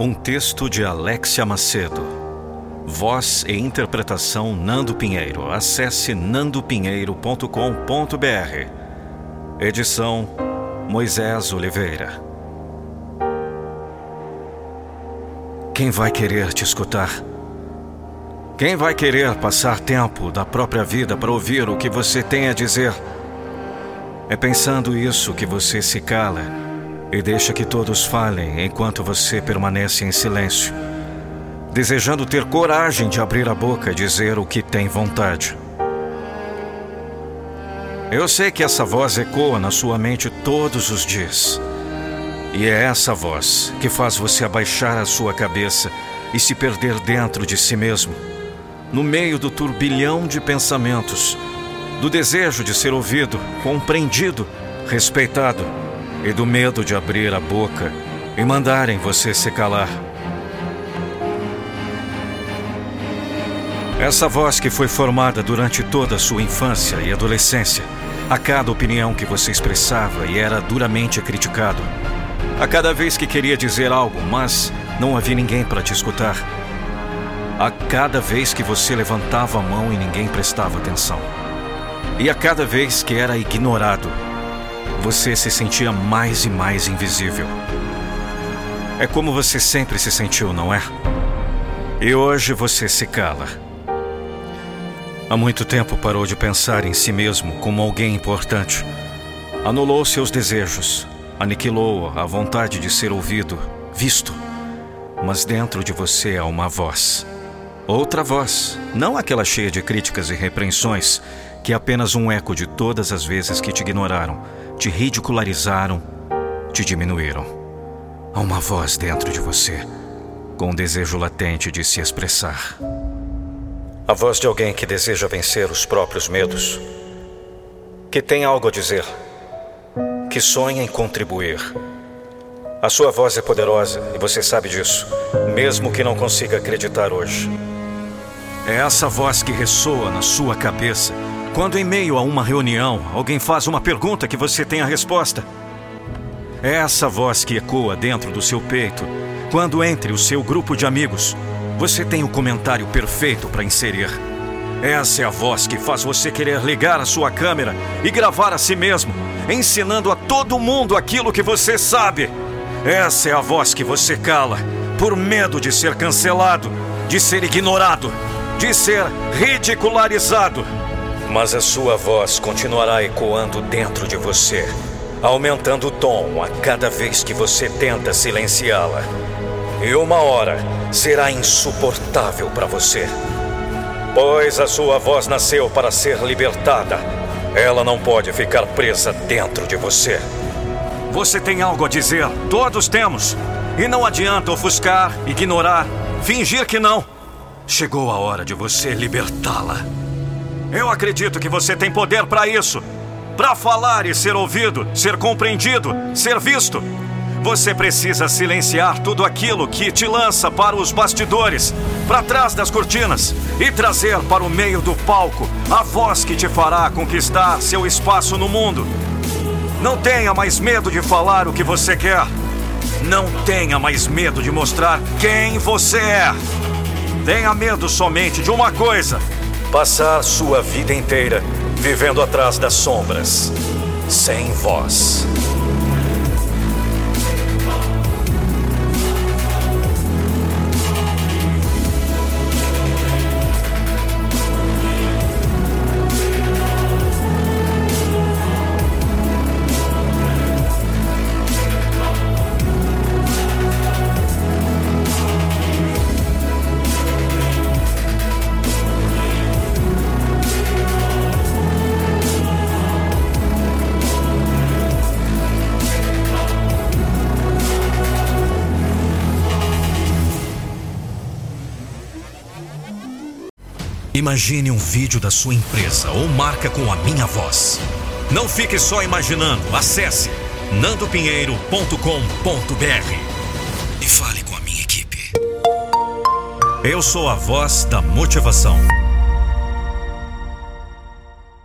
Um texto de Alexia Macedo. Voz e interpretação Nando Pinheiro. Acesse nandopinheiro.com.br. Edição Moisés Oliveira. Quem vai querer te escutar? Quem vai querer passar tempo da própria vida para ouvir o que você tem a dizer? É pensando isso que você se cala e deixa que todos falem enquanto você permanece em silêncio, desejando ter coragem de abrir a boca e dizer o que tem vontade. Eu sei que essa voz ecoa na sua mente todos os dias. E é essa voz que faz você abaixar a sua cabeça e se perder dentro de si mesmo, no meio do turbilhão de pensamentos, do desejo de ser ouvido, compreendido, respeitado e do medo de abrir a boca e mandarem você se calar. Essa voz que foi formada durante toda a sua infância e adolescência, a cada opinião que você expressava e era duramente criticado, a cada vez que queria dizer algo, mas não havia ninguém para te escutar, a cada vez que você levantava a mão e ninguém prestava atenção, e a cada vez que era ignorado você se sentia mais e mais invisível. É como você sempre se sentiu, não é? E hoje você se cala. Há muito tempo parou de pensar em si mesmo como alguém importante. Anulou seus desejos, aniquilou a vontade de ser ouvido, visto. Mas dentro de você há uma voz. Outra voz, não aquela cheia de críticas e repreensões, que é apenas um eco de todas as vezes que te ignoraram te ridicularizaram, te diminuíram. Há uma voz dentro de você, com um desejo latente de se expressar. A voz de alguém que deseja vencer os próprios medos, que tem algo a dizer, que sonha em contribuir. A sua voz é poderosa e você sabe disso, mesmo que não consiga acreditar hoje. É essa voz que ressoa na sua cabeça quando, em meio a uma reunião, alguém faz uma pergunta que você tem a resposta. É essa voz que ecoa dentro do seu peito quando, entre o seu grupo de amigos, você tem o comentário perfeito para inserir. Essa é a voz que faz você querer ligar a sua câmera e gravar a si mesmo, ensinando a todo mundo aquilo que você sabe. Essa é a voz que você cala por medo de ser cancelado, de ser ignorado, de ser ridicularizado. Mas a sua voz continuará ecoando dentro de você, aumentando o tom a cada vez que você tenta silenciá-la. E uma hora será insuportável para você. Pois a sua voz nasceu para ser libertada. Ela não pode ficar presa dentro de você. Você tem algo a dizer, todos temos. E não adianta ofuscar, ignorar, fingir que não. Chegou a hora de você libertá-la. Eu acredito que você tem poder para isso. Para falar e ser ouvido, ser compreendido, ser visto. Você precisa silenciar tudo aquilo que te lança para os bastidores, para trás das cortinas e trazer para o meio do palco a voz que te fará conquistar seu espaço no mundo. Não tenha mais medo de falar o que você quer. Não tenha mais medo de mostrar quem você é. Tenha medo somente de uma coisa Passar sua vida inteira vivendo atrás das sombras, sem voz. Imagine um vídeo da sua empresa ou marca com a minha voz. Não fique só imaginando. Acesse nandopinheiro.com.br e fale com a minha equipe. Eu sou a voz da motivação.